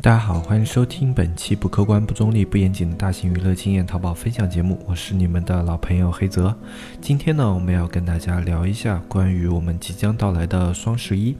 大家好，欢迎收听本期不客观、不中立、不严谨的大型娱乐经验淘宝分享节目，我是你们的老朋友黑泽。今天呢，我们要跟大家聊一下关于我们即将到来的双十一。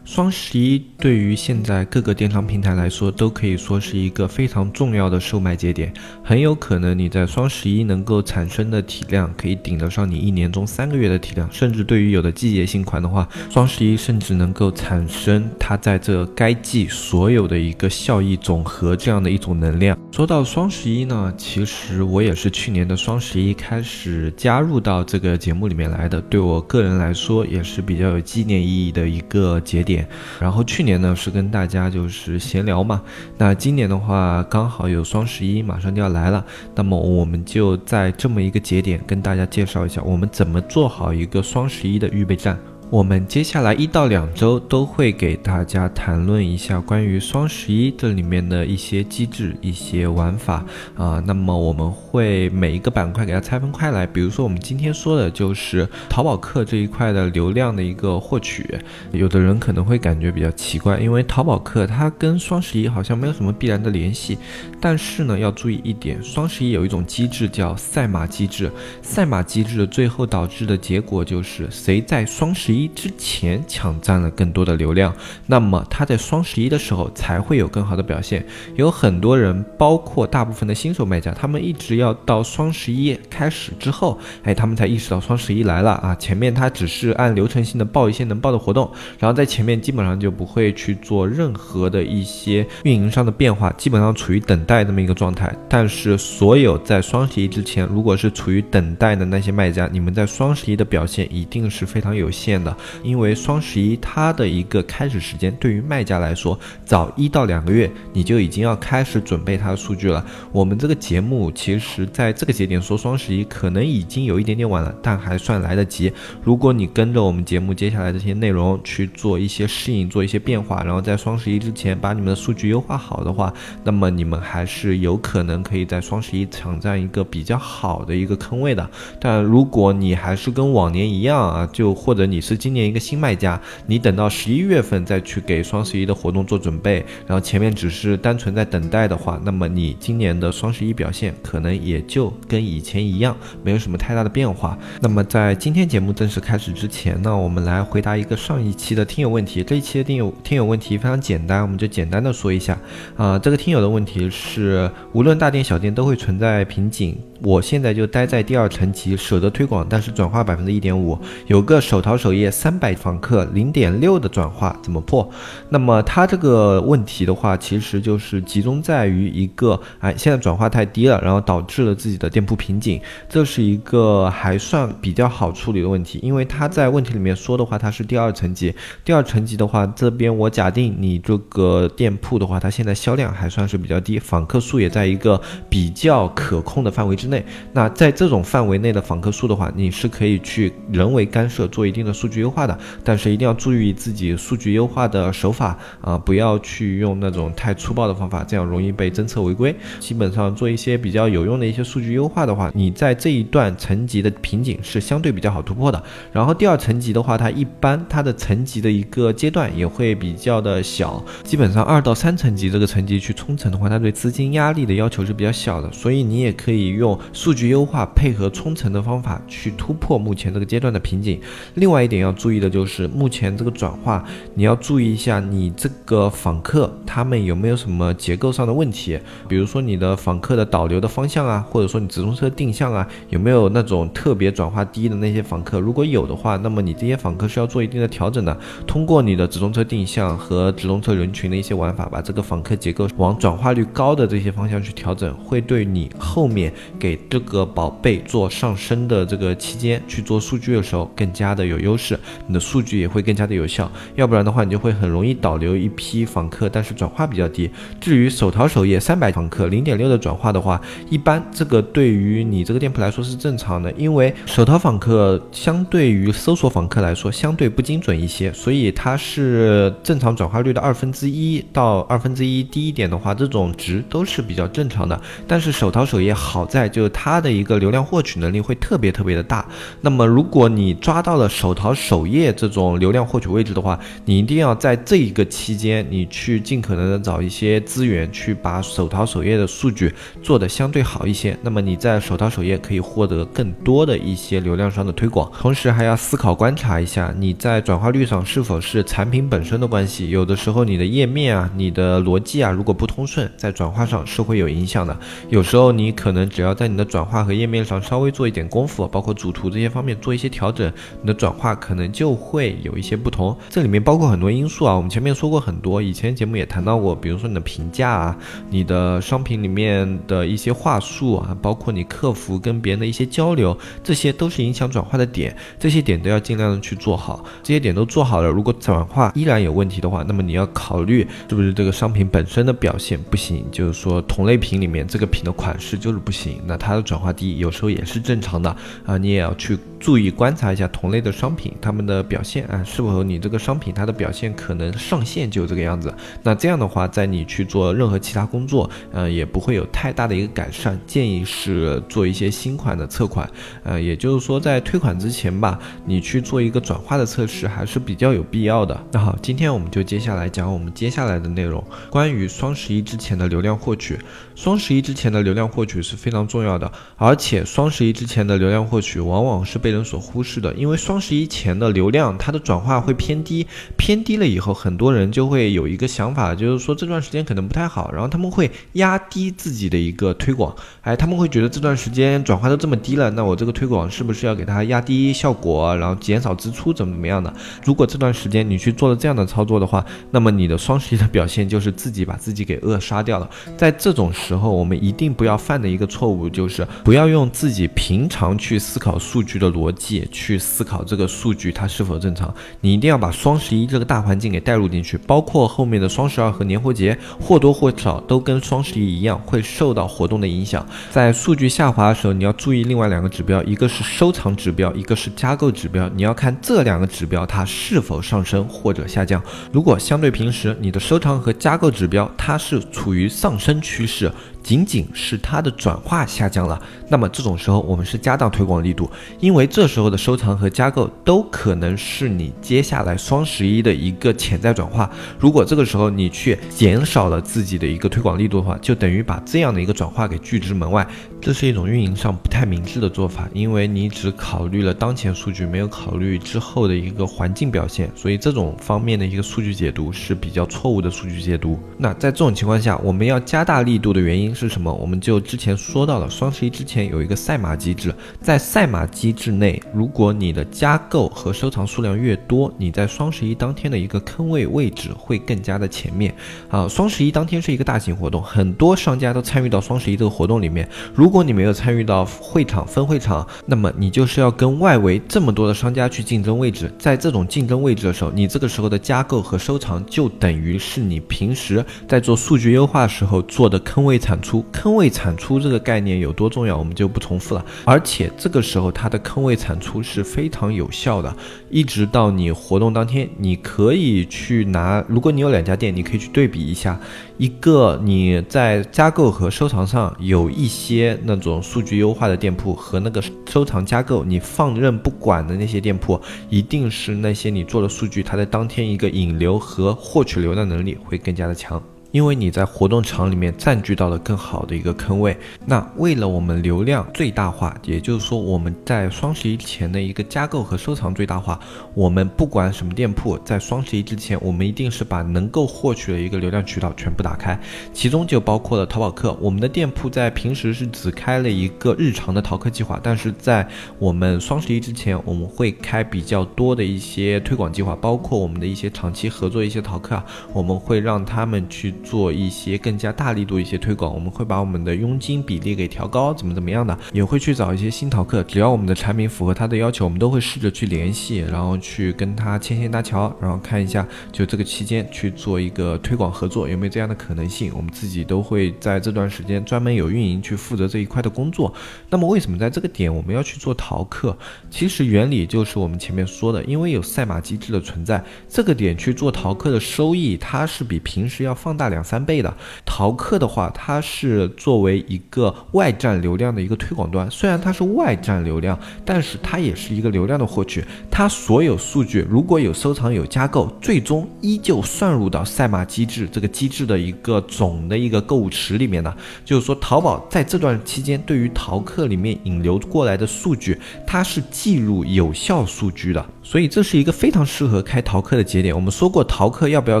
双十一对于现在各个电商平台来说，都可以说是一个非常重要的售卖节点。很有可能你在双十一能够产生的体量，可以顶得上你一年中三个月的体量。甚至对于有的季节性款的话，双十一甚至能够产生它在这该季所有的一个效益总和这样的一种能量。说到双十一呢，其实我也是去年的双十一开始加入到这个节目里面来的。对我个人来说，也是比较有纪念意义的一个节点。然后去年呢是跟大家就是闲聊嘛，那今年的话刚好有双十一马上就要来了，那么我们就在这么一个节点跟大家介绍一下，我们怎么做好一个双十一的预备战。我们接下来一到两周都会给大家谈论一下关于双十一这里面的一些机制、一些玩法啊。那么我们会每一个板块给它拆分开来，比如说我们今天说的就是淘宝客这一块的流量的一个获取。有的人可能会感觉比较奇怪，因为淘宝客它跟双十一好像没有什么必然的联系。但是呢，要注意一点，双十一有一种机制叫赛马机制，赛马机制的最后导致的结果就是谁在双十一。一之前抢占了更多的流量，那么他在双十一的时候才会有更好的表现。有很多人，包括大部分的新手卖家，他们一直要到双十一开始之后，哎，他们才意识到双十一来了啊！前面他只是按流程性的报一些能报的活动，然后在前面基本上就不会去做任何的一些运营上的变化，基本上处于等待这么一个状态。但是所有在双十一之前，如果是处于等待的那些卖家，你们在双十一的表现一定是非常有限的。因为双十一它的一个开始时间，对于卖家来说，早一到两个月，你就已经要开始准备它的数据了。我们这个节目其实在这个节点说双十一，可能已经有一点点晚了，但还算来得及。如果你跟着我们节目接下来这些内容去做一些适应，做一些变化，然后在双十一之前把你们的数据优化好的话，那么你们还是有可能可以在双十一抢占一个比较好的一个坑位的。但如果你还是跟往年一样啊，就或者你是今年一个新卖家，你等到十一月份再去给双十一的活动做准备，然后前面只是单纯在等待的话，那么你今年的双十一表现可能也就跟以前一样，没有什么太大的变化。那么在今天节目正式开始之前呢，我们来回答一个上一期的听友问题。这一期的听友听友问题非常简单，我们就简单的说一下。啊，这个听友的问题是，无论大店小店都会存在瓶颈。我现在就待在第二层级，舍得推广，但是转化百分之一点五，有个手淘首页三百访客零点六的转化怎么破？那么他这个问题的话，其实就是集中在于一个，哎，现在转化太低了，然后导致了自己的店铺瓶颈，这是一个还算比较好处理的问题，因为他在问题里面说的话，它是第二层级，第二层级的话，这边我假定你这个店铺的话，它现在销量还算是比较低，访客数也在一个比较可控的范围之。内，内那在这种范围内的访客数的话，你是可以去人为干涉做一定的数据优化的，但是一定要注意自己数据优化的手法啊，不要去用那种太粗暴的方法，这样容易被侦测违规。基本上做一些比较有用的一些数据优化的话，你在这一段层级的瓶颈是相对比较好突破的。然后第二层级的话，它一般它的层级的一个阶段也会比较的小，基本上二到三层级这个层级去冲层的话，它对资金压力的要求是比较小的，所以你也可以用。数据优化配合冲层的方法去突破目前这个阶段的瓶颈。另外一点要注意的就是，目前这个转化，你要注意一下你这个访客他们有没有什么结构上的问题，比如说你的访客的导流的方向啊，或者说你直通车定向啊，有没有那种特别转化低的那些访客？如果有的话，那么你这些访客需要做一定的调整的。通过你的直通车定向和直通车人群的一些玩法，把这个访客结构往转化率高的这些方向去调整，会对你后面给给这个宝贝做上升的这个期间去做数据的时候更加的有优势。你的数据也会更加的有效。要不然的话，你就会很容易导流一批访客，但是转化比较低。至于手淘首页三百访客零点六的转化的话，一般这个对于你这个店铺来说是正常的，因为手淘访客相对于搜索访客来说相对不精准一些，所以它是正常转化率的二分之一到二分之一低一点的话，这种值都是比较正常的。但是手淘首页好在就就它的一个流量获取能力会特别特别的大。那么如果你抓到了手淘首页这种流量获取位置的话，你一定要在这一个期间，你去尽可能的找一些资源去把手淘首页的数据做得相对好一些。那么你在手淘首页可以获得更多的一些流量上的推广，同时还要思考观察一下你在转化率上是否是产品本身的关系。有的时候你的页面啊、你的逻辑啊，如果不通顺，在转化上是会有影响的。有时候你可能只要在你的转化和页面上稍微做一点功夫，包括主图这些方面做一些调整，你的转化可能就会有一些不同。这里面包括很多因素啊，我们前面说过很多，以前节目也谈到过，比如说你的评价啊，你的商品里面的一些话术啊，包括你客服跟别人的一些交流，这些都是影响转化的点，这些点都要尽量的去做好。这些点都做好了，如果转化依然有问题的话，那么你要考虑是不是这个商品本身的表现不行，就是说同类品里面这个品的款式就是不行，那它的转化低，有时候也是正常的啊，你也要去注意观察一下同类的商品它们的表现啊，是否你这个商品它的表现可能上线就这个样子，那这样的话，在你去做任何其他工作，呃，也不会有太大的一个改善。建议是做一些新款的测款，呃，也就是说在退款之前吧，你去做一个转化的测试还是比较有必要的。那好，今天我们就接下来讲我们接下来的内容，关于双十一之前的流量获取。双十一之前的流量获取是非常重重要的，而且双十一之前的流量获取往往是被人所忽视的，因为双十一前的流量它的转化会偏低，偏低了以后，很多人就会有一个想法，就是说这段时间可能不太好，然后他们会压低自己的一个推广，哎，他们会觉得这段时间转化都这么低了，那我这个推广是不是要给它压低效果，然后减少支出，怎么怎么样的？如果这段时间你去做了这样的操作的话，那么你的双十一的表现就是自己把自己给扼杀掉了，在这种。时候，我们一定不要犯的一个错误就是不要用自己平常去思考数据的逻辑去思考这个数据它是否正常。你一定要把双十一这个大环境给带入进去，包括后面的双十二和年货节，或多或少都跟双十一一样会受到活动的影响。在数据下滑的时候，你要注意另外两个指标，一个是收藏指标，一个是加购指标。你要看这两个指标它是否上升或者下降。如果相对平时，你的收藏和加购指标它是处于上升趋势。仅仅是它的转化下降了，那么这种时候我们是加大推广力度，因为这时候的收藏和加购都可能是你接下来双十一的一个潜在转化。如果这个时候你去减少了自己的一个推广力度的话，就等于把这样的一个转化给拒之门外，这是一种运营上不太明智的做法，因为你只考虑了当前数据，没有考虑之后的一个环境表现，所以这种方面的一个数据解读是比较错误的数据解读。那在这种情况下，我们要加大力度的原因。是什么？我们就之前说到了，双十一之前有一个赛马机制，在赛马机制内，如果你的加购和收藏数量越多，你在双十一当天的一个坑位位置会更加的前面。啊，双十一当天是一个大型活动，很多商家都参与到双十一这个活动里面。如如果你没有参与到会场分会场，那么你就是要跟外围这么多的商家去竞争位置。在这种竞争位置的时候，你这个时候的加购和收藏就等于是你平时在做数据优化时候做的坑位产。出坑位产出这个概念有多重要，我们就不重复了。而且这个时候它的坑位产出是非常有效的，一直到你活动当天，你可以去拿。如果你有两家店，你可以去对比一下，一个你在加购和收藏上有一些那种数据优化的店铺，和那个收藏加购你放任不管的那些店铺，一定是那些你做的数据，它在当天一个引流和获取流量能力会更加的强。因为你在活动场里面占据到了更好的一个坑位，那为了我们流量最大化，也就是说我们在双十一前的一个加购和收藏最大化，我们不管什么店铺，在双十一之前，我们一定是把能够获取的一个流量渠道全部打开，其中就包括了淘宝客。我们的店铺在平时是只开了一个日常的淘客计划，但是在我们双十一之前，我们会开比较多的一些推广计划，包括我们的一些长期合作一些淘客啊，我们会让他们去。做一些更加大力度一些推广，我们会把我们的佣金比例给调高，怎么怎么样的，也会去找一些新淘客，只要我们的产品符合他的要求，我们都会试着去联系，然后去跟他牵线搭桥，然后看一下就这个期间去做一个推广合作有没有这样的可能性，我们自己都会在这段时间专门有运营去负责这一块的工作。那么为什么在这个点我们要去做淘客？其实原理就是我们前面说的，因为有赛马机制的存在，这个点去做淘客的收益，它是比平时要放大两三倍的。淘客的话，它是作为一个外站流量的一个推广端，虽然它是外站流量，但是它也是一个流量的获取。它所有数据如果有收藏有加购，最终依旧算入到赛马机制这个机制的一个总的一个购物池里面的。就是说，淘宝在这段期间对于淘客里面引流过来的数据，它是计入有效数据的。所以这是一个非常适合开淘客的节点。我们说过，淘客要不要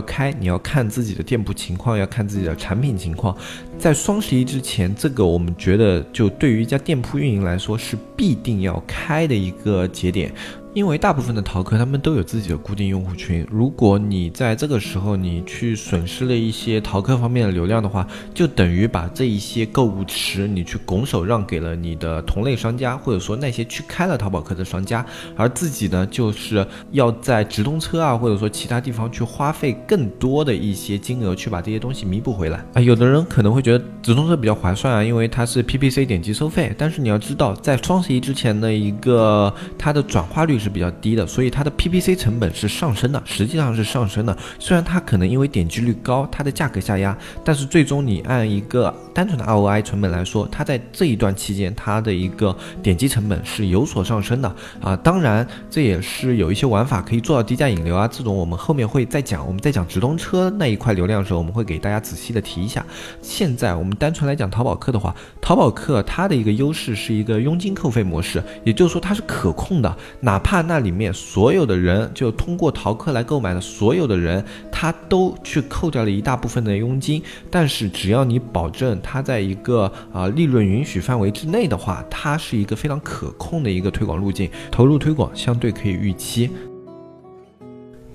开，你要看自己的店铺情况，要看自己的产品情况。在双十一之前，这个我们觉得就对于一家店铺运营来说是必定要开的一个节点。因为大部分的淘客他们都有自己的固定用户群，如果你在这个时候你去损失了一些淘客方面的流量的话，就等于把这一些购物池你去拱手让给了你的同类商家，或者说那些去开了淘宝客的商家，而自己呢就是要在直通车啊，或者说其他地方去花费更多的一些金额去把这些东西弥补回来啊。有的人可能会觉得直通车比较划算啊，因为它是 PPC 点击收费，但是你要知道，在双十一之前的一个它的转化率。是比较低的，所以它的 PPC 成本是上升的，实际上是上升的。虽然它可能因为点击率高，它的价格下压，但是最终你按一个单纯的 ROI 成本来说，它在这一段期间它的一个点击成本是有所上升的啊。当然，这也是有一些玩法可以做到低价引流啊，这种我们后面会再讲。我们在讲直通车那一块流量的时候，我们会给大家仔细的提一下。现在我们单纯来讲淘宝客的话，淘宝客它的一个优势是一个佣金扣费模式，也就是说它是可控的，哪怕怕那里面所有的人，就通过淘客来购买的所有的人，他都去扣掉了一大部分的佣金。但是只要你保证他在一个啊利润允许范围之内的话，它是一个非常可控的一个推广路径，投入推广相对可以预期。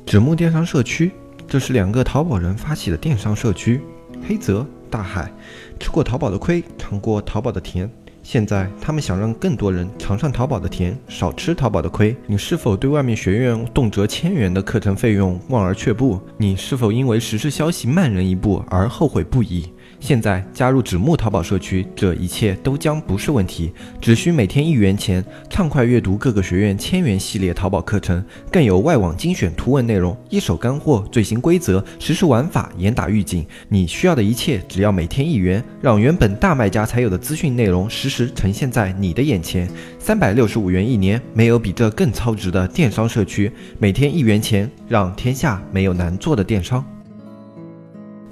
纸木电商社区，这是两个淘宝人发起的电商社区。黑泽大海，吃过淘宝的亏，尝过淘宝的甜。现在他们想让更多人尝上淘宝的甜，少吃淘宝的亏。你是否对外面学院动辄千元的课程费用望而却步？你是否因为实时消息慢人一步而后悔不已？现在加入纸木淘宝社区，这一切都将不是问题。只需每天一元钱，畅快阅读各个学院千元系列淘宝课程，更有外网精选图文内容、一手干货、最新规则、实时玩法，严打预警。你需要的一切，只要每天一元，让原本大卖家才有的资讯内容实时呈现在你的眼前。三百六十五元一年，没有比这更超值的电商社区。每天一元钱，让天下没有难做的电商。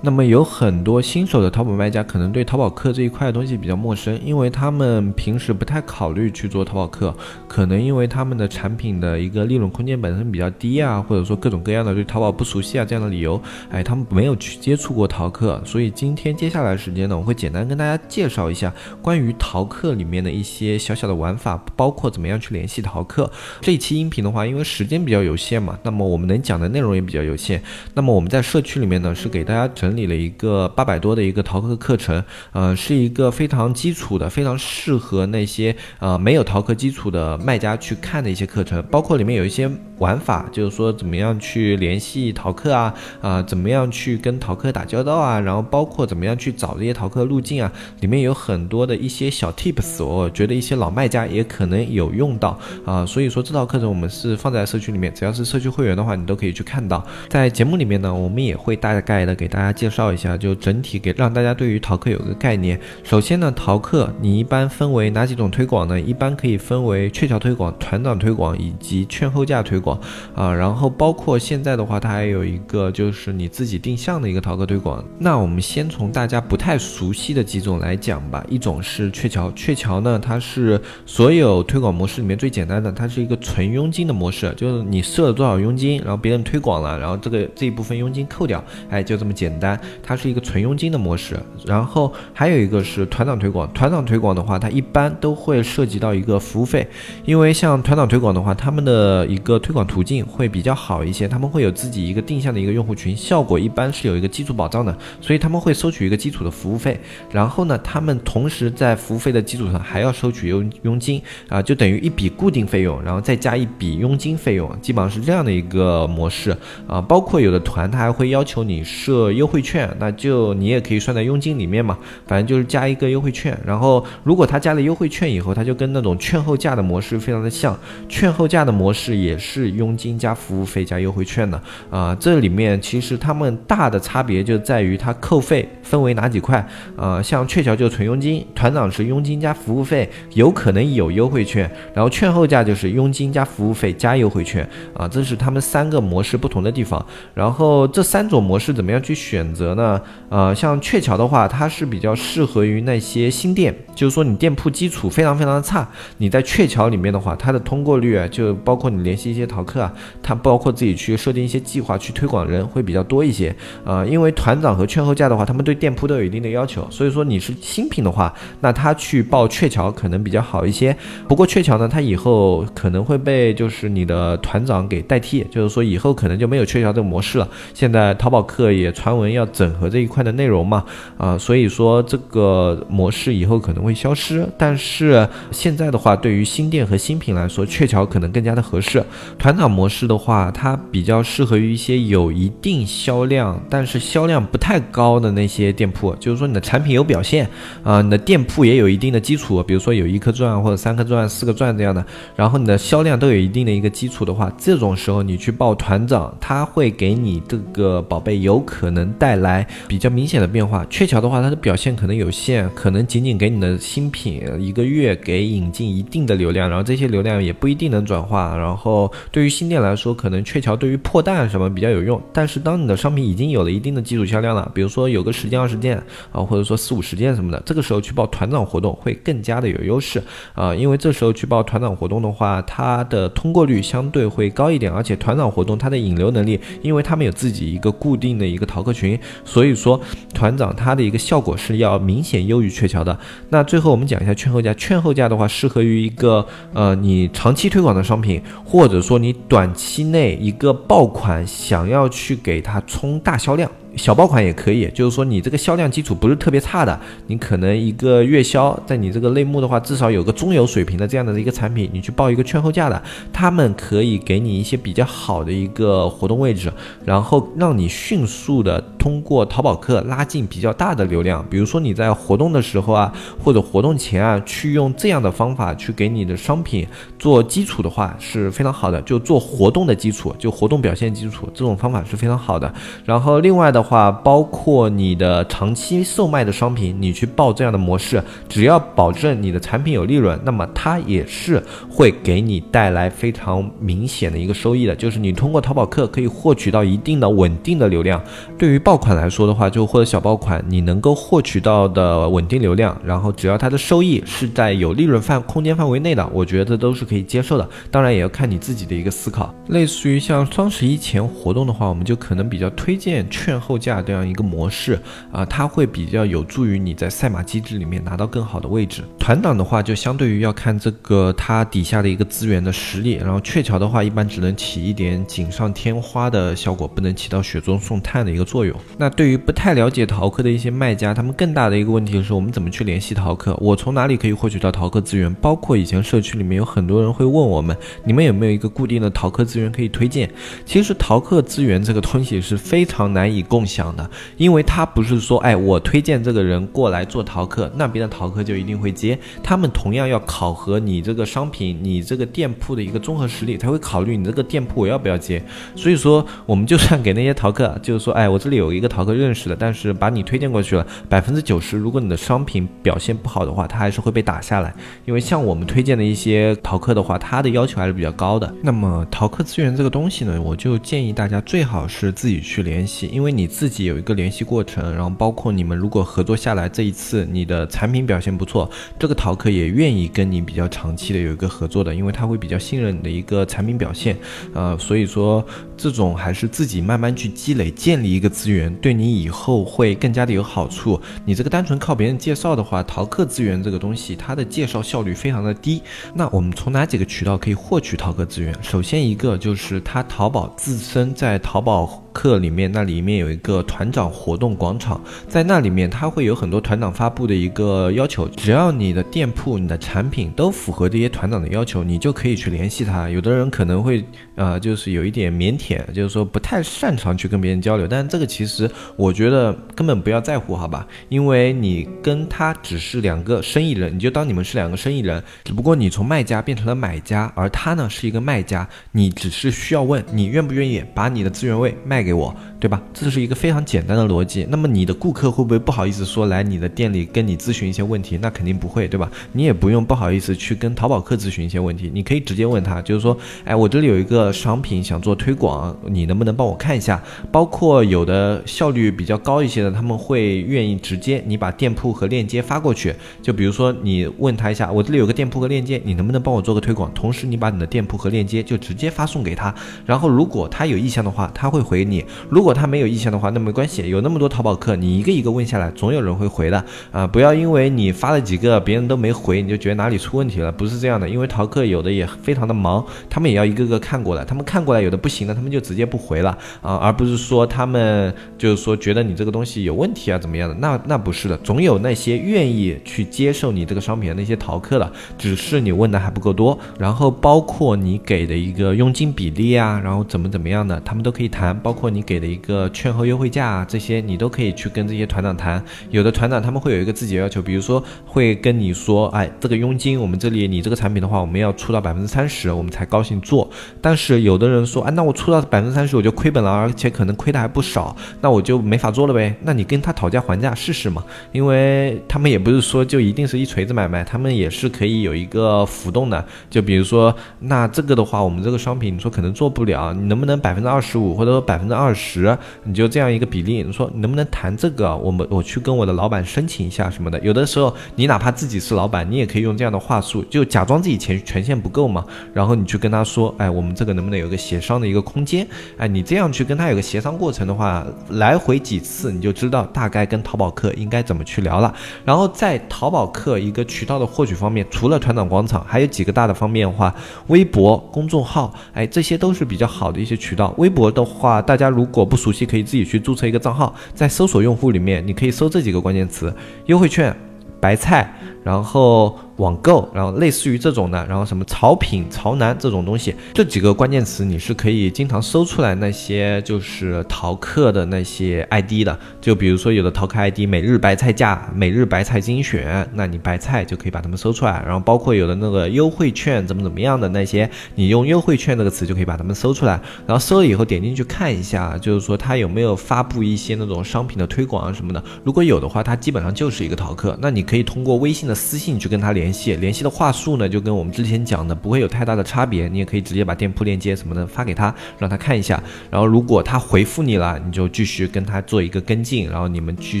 那么有很多新手的淘宝卖家可能对淘宝客这一块的东西比较陌生，因为他们平时不太考虑去做淘宝客，可能因为他们的产品的一个利润空间本身比较低啊，或者说各种各样的对淘宝不熟悉啊这样的理由，哎，他们没有去接触过淘客。所以今天接下来时间呢，我会简单跟大家介绍一下关于淘客里面的一些小小的玩法，包括怎么样去联系淘客。这一期音频的话，因为时间比较有限嘛，那么我们能讲的内容也比较有限。那么我们在社区里面呢，是给大家整。整理了一个八百多的一个淘客课程，呃，是一个非常基础的，非常适合那些呃没有淘客基础的卖家去看的一些课程，包括里面有一些。玩法就是说，怎么样去联系淘客啊？啊，怎么样去跟淘客打交道啊？然后包括怎么样去找这些淘客路径啊？里面有很多的一些小 tips，我觉得一些老卖家也可能有用到啊。所以说这套课程我们是放在社区里面，只要是社区会员的话，你都可以去看到。在节目里面呢，我们也会大概的给大家介绍一下，就整体给让大家对于淘客有个概念。首先呢，淘客你一般分为哪几种推广呢？一般可以分为鹊桥推广、团长推广以及券后价推广。啊，然后包括现在的话，它还有一个就是你自己定向的一个淘客推广。那我们先从大家不太熟悉的几种来讲吧。一种是鹊桥，鹊桥呢，它是所有推广模式里面最简单的，它是一个纯佣金的模式，就是你设了多少佣金，然后别人推广了，然后这个这一部分佣金扣掉，哎，就这么简单。它是一个纯佣金的模式。然后还有一个是团长推广，团长推广的话，它一般都会涉及到一个服务费，因为像团长推广的话，他们的一个推广途径会比较好一些，他们会有自己一个定向的一个用户群，效果一般是有一个基础保障的，所以他们会收取一个基础的服务费。然后呢，他们同时在服务费的基础上还要收取佣佣金啊，就等于一笔固定费用，然后再加一笔佣金费用，基本上是这样的一个模式啊。包括有的团他还会要求你设优惠券，那就你也可以算在佣金里面嘛，反正就是加一个优惠券。然后如果他加了优惠券以后，他就跟那种券后价的模式非常的像，券后价的模式也是佣金加服务费加优惠券的啊。这里面其实他们大的差别就在于它扣费分为哪几块啊，像鹊桥就纯佣金，团长是佣金加服务费，有可能有优惠券，然后券后价就是佣金加服务费加优惠券啊，这是他们三个模式不同的地方。然后这三种模式怎么样去选选择呢？呃，像鹊桥的话，它是比较适合于那些新店，就是说你店铺基础非常非常的差，你在鹊桥里面的话，它的通过率啊，就包括你联系一些淘客啊，它包括自己去设定一些计划去推广人会比较多一些。呃，因为团长和券后价的话，他们对店铺都有一定的要求，所以说你是新品的话，那他去报鹊桥可能比较好一些。不过鹊桥呢，它以后可能会被就是你的团长给代替，就是说以后可能就没有鹊桥这个模式了。现在淘宝客也传闻要整合这一块的内容嘛，啊，所以说这个模式以后可能会消失。但是现在的话，对于新店和新品来说，鹊桥可能更加的合适。团长模式的话，它比较适合于一些有一定销量，但是销量不太高的那些店铺，就是说你的产品有表现，啊，你的店铺也有一定的基础，比如说有一颗钻或者三颗钻、四个钻这样的，然后你的销量都有一定的一个基础的话，这种时候你去报团长，他会给你这个宝贝有可能带来比较明显的变化。鹊桥的话，它的表现可能有限，可能仅仅给你的新品一个月给引进一定的流量，然后这些流量也不一定能转化。然后对于新店来说，可能鹊桥对于破蛋什么比较有用，但是当你的商品已经有了一定的基础销量了，比如说有个十件二十件啊，或者说四五十件什么的，这个时候去报团长活动会更加的有优势啊，因为这时候去报团长活动的话，它的通过率相对会高一点，而且团长活动它的引流能力，因为他们有自己一个固定的一个淘客群，所以说团长他的一个效果是要明显优于鹊桥的。那最后我们讲一下券后价，券后价的话适合于一个呃你长期推广的商品，或者说你短期内一个爆款想要去给它冲大销量。小爆款也可以，就是说你这个销量基础不是特别差的，你可能一个月销在你这个类目的话，至少有个中游水平的这样的一个产品，你去报一个券后价的，他们可以给你一些比较好的一个活动位置，然后让你迅速的通过淘宝客拉进比较大的流量。比如说你在活动的时候啊，或者活动前啊，去用这样的方法去给你的商品做基础的话是非常好的，就做活动的基础，就活动表现基础，这种方法是非常好的。然后另外的。的话，包括你的长期售卖的商品，你去报这样的模式，只要保证你的产品有利润，那么它也是会给你带来非常明显的一个收益的。就是你通过淘宝客可以获取到一定的稳定的流量。对于爆款来说的话，就或者小爆款，你能够获取到的稳定流量，然后只要它的收益是在有利润范空间范围内的，我觉得都是可以接受的。当然也要看你自己的一个思考。类似于像双十一前活动的话，我们就可能比较推荐券后。后价这样一个模式啊，它会比较有助于你在赛马机制里面拿到更好的位置。团长的话，就相对于要看这个它底下的一个资源的实力。然后鹊桥的话，一般只能起一点锦上添花的效果，不能起到雪中送炭的一个作用。那对于不太了解淘客的一些卖家，他们更大的一个问题是我们怎么去联系淘客？我从哪里可以获取到淘客资源？包括以前社区里面有很多人会问我们，你们有没有一个固定的淘客资源可以推荐？其实淘客资源这个东西是非常难以共。共享的，因为他不是说，哎，我推荐这个人过来做淘客，那边的淘客就一定会接。他们同样要考核你这个商品，你这个店铺的一个综合实力，才会考虑你这个店铺我要不要接。所以说，我们就算给那些淘客，就是说，哎，我这里有一个淘客认识的，但是把你推荐过去了，百分之九十，如果你的商品表现不好的话，他还是会被打下来。因为像我们推荐的一些淘客的话，他的要求还是比较高的。那么淘客资源这个东西呢，我就建议大家最好是自己去联系，因为你。自己有一个联系过程，然后包括你们如果合作下来这一次你的产品表现不错，这个淘客也愿意跟你比较长期的有一个合作的，因为他会比较信任你的一个产品表现，呃，所以说这种还是自己慢慢去积累建立一个资源，对你以后会更加的有好处。你这个单纯靠别人介绍的话，淘客资源这个东西它的介绍效率非常的低。那我们从哪几个渠道可以获取淘客资源？首先一个就是它淘宝自身在淘宝。课里面那里面有一个团长活动广场，在那里面它会有很多团长发布的一个要求，只要你的店铺、你的产品都符合这些团长的要求，你就可以去联系他。有的人可能会呃，就是有一点腼腆，就是说不太擅长去跟别人交流，但这个其实我觉得根本不要在乎，好吧？因为你跟他只是两个生意人，你就当你们是两个生意人，只不过你从卖家变成了买家，而他呢是一个卖家，你只是需要问你愿不愿意把你的资源位卖。卖给我，对吧？这是一个非常简单的逻辑。那么你的顾客会不会不好意思说来你的店里跟你咨询一些问题？那肯定不会，对吧？你也不用不好意思去跟淘宝客咨询一些问题，你可以直接问他，就是说，哎，我这里有一个商品想做推广，你能不能帮我看一下？包括有的效率比较高一些的，他们会愿意直接你把店铺和链接发过去。就比如说你问他一下，我这里有个店铺和链接，你能不能帮我做个推广？同时你把你的店铺和链接就直接发送给他，然后如果他有意向的话，他会回。你如果果他没有意向的话，那没关系，有那么多淘宝客，你一个一个问下来，总有人会回的啊！不要因为你发了几个，别人都没回，你就觉得哪里出问题了，不是这样的。因为淘客有的也非常的忙，他们也要一个个看过来，他们看过来有的不行的，他们就直接不回了啊，而不是说他们就是说觉得你这个东西有问题啊，怎么样的？那那不是的，总有那些愿意去接受你这个商品的那些淘客的，只是你问的还不够多。然后包括你给的一个佣金比例啊，然后怎么怎么样的，他们都可以谈，包括你给的一个券后优惠价啊，这些你都可以去跟这些团长谈。有的团长他们会有一个自己的要求，比如说会跟你说，哎，这个佣金我们这里你这个产品的话，我们要出到百分之三十，我们才高兴做。但是有的人说，哎，那我出到百分之三十我就亏本了，而且可能亏的还不少，那我就没法做了呗。那你跟他讨价还价试试嘛，因为他们也不是说就一定是一锤子买卖，他们也是可以有一个浮动的。就比如说，那这个的话，我们这个商品你说可能做不了，你能不能百分之二十五或者说百分之。二十，你就这样一个比例，你说能不能谈这个？我们我去跟我的老板申请一下什么的。有的时候你哪怕自己是老板，你也可以用这样的话术，就假装自己钱权限不够嘛。然后你去跟他说，哎，我们这个能不能有个协商的一个空间？哎，你这样去跟他有个协商过程的话，来回几次你就知道大概跟淘宝客应该怎么去聊了。然后在淘宝客一个渠道的获取方面，除了团长广场，还有几个大的方面的话，微博、公众号，哎，这些都是比较好的一些渠道。微博的话，大家。如果不熟悉，可以自己去注册一个账号，在搜索用户里面，你可以搜这几个关键词：优惠券、白菜，然后。网购，然后类似于这种的，然后什么潮品、潮男这种东西，这几个关键词你是可以经常搜出来那些就是淘客的那些 ID 的。就比如说有的淘客 ID 每日白菜价、每日白菜精选，那你白菜就可以把它们搜出来。然后包括有的那个优惠券怎么怎么样的那些，你用优惠券这个词就可以把它们搜出来。然后搜了以后点进去看一下，就是说它有没有发布一些那种商品的推广啊什么的。如果有的话，它基本上就是一个淘客。那你可以通过微信的私信去跟他联。联系联系的话术呢，就跟我们之前讲的不会有太大的差别。你也可以直接把店铺链接什么的发给他，让他看一下。然后如果他回复你了，你就继续跟他做一个跟进，然后你们继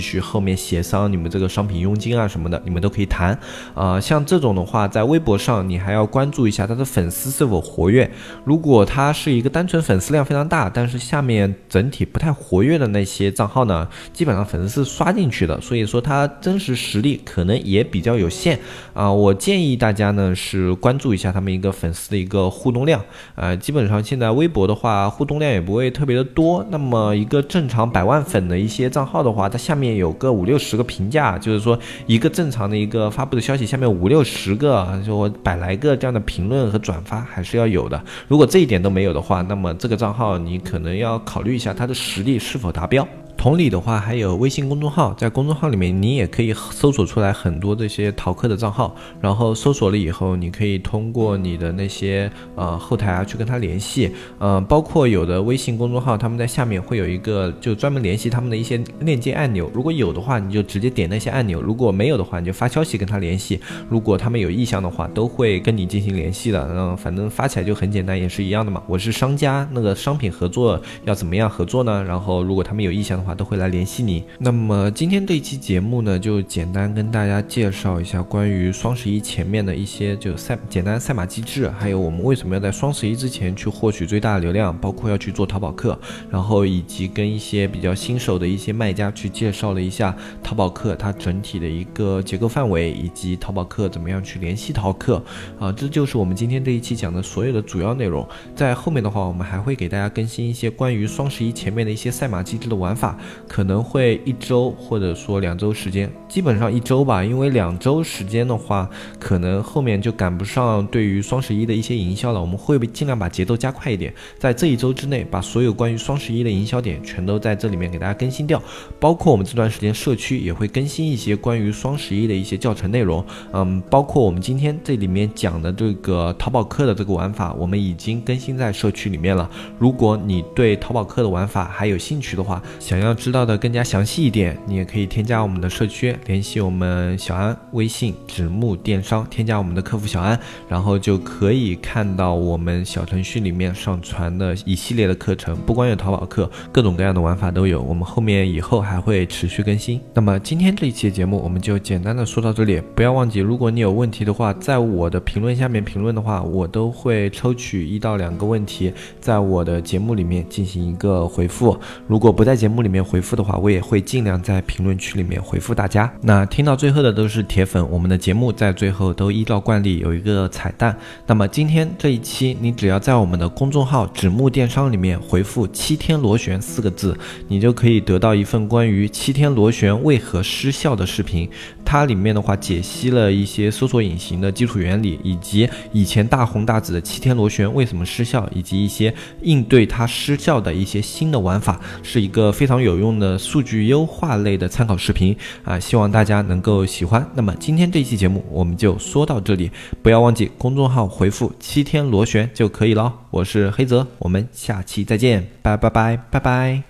续后面协商你们这个商品佣金啊什么的，你们都可以谈。啊，像这种的话，在微博上你还要关注一下他的粉丝是否活跃。如果他是一个单纯粉丝量非常大，但是下面整体不太活跃的那些账号呢，基本上粉丝是刷进去的，所以说他真实实力可能也比较有限啊。我建议大家呢是关注一下他们一个粉丝的一个互动量，呃，基本上现在微博的话互动量也不会特别的多。那么一个正常百万粉的一些账号的话，它下面有个五六十个评价，就是说一个正常的一个发布的消息下面五六十个，就百来个这样的评论和转发还是要有的。如果这一点都没有的话，那么这个账号你可能要考虑一下它的实力是否达标。同理的话，还有微信公众号，在公众号里面，你也可以搜索出来很多这些淘客的账号，然后搜索了以后，你可以通过你的那些呃后台啊去跟他联系，呃，包括有的微信公众号，他们在下面会有一个就专门联系他们的一些链接按钮，如果有的话，你就直接点那些按钮；如果没有的话，你就发消息跟他联系。如果他们有意向的话，都会跟你进行联系的。嗯，反正发起来就很简单，也是一样的嘛。我是商家，那个商品合作要怎么样合作呢？然后如果他们有意向的话。话，都会来联系你。那么今天这一期节目呢，就简单跟大家介绍一下关于双十一前面的一些就赛简单赛马机制，还有我们为什么要在双十一之前去获取最大的流量，包括要去做淘宝客，然后以及跟一些比较新手的一些卖家去介绍了一下淘宝客它整体的一个结构范围，以及淘宝客怎么样去联系淘客啊，这就是我们今天这一期讲的所有的主要内容。在后面的话，我们还会给大家更新一些关于双十一前面的一些赛马机制的玩法，可能会一周或者说两周时间，基本上一周吧，因为两周时间的话，可能后面就赶不上对于双十一的一些营销了。我们会尽量把节奏加快一点，在这一周之内，把所有关于双十一的营销点全都在这里面给大家更新掉，包括我们这段时间社区也会更新一些关于双十一的一些教程内容，嗯，包括我们今天这里面讲的这个淘宝客的这个玩法，我们已经更新在社区里面了。如果你对淘宝客的玩法还有兴趣的话，想要知道的更加详细一点，你也可以添加我们的社区，联系我们小安微信纸木电商，添加我们的客服小安，然后就可以看到我们小程序里面上传的一系列的课程，不光有淘宝课，各种各样的玩法都有。我们后面以后还会持续更新。那么今天这一期节目我们就简单的说到这里，不要忘记，如果你有问题的话，在我的评论下面评论的话，我都会抽取一到两个问题，在我的节目里面进行一个回复。如果不在节目里面回复的话，我也会尽量在评论区里面回复大家。那听到最后的都是铁粉，我们的节目在最后都依照惯例有一个彩蛋。那么今天这一期，你只要在我们的公众号“纸木电商”里面回复“七天螺旋”四个字，你就可以得到一份关于七天螺旋为何失效的视频。它里面的话解析了一些搜索引擎的基础原理，以及以前大红大紫的七天螺旋为什么失效，以及一些应对它失效的一些新的玩法，是一个非常有有用的数据优化类的参考视频啊！希望大家能够喜欢。那么今天这期节目我们就说到这里，不要忘记公众号回复“七天螺旋”就可以了。我是黑泽，我们下期再见，拜拜拜拜拜。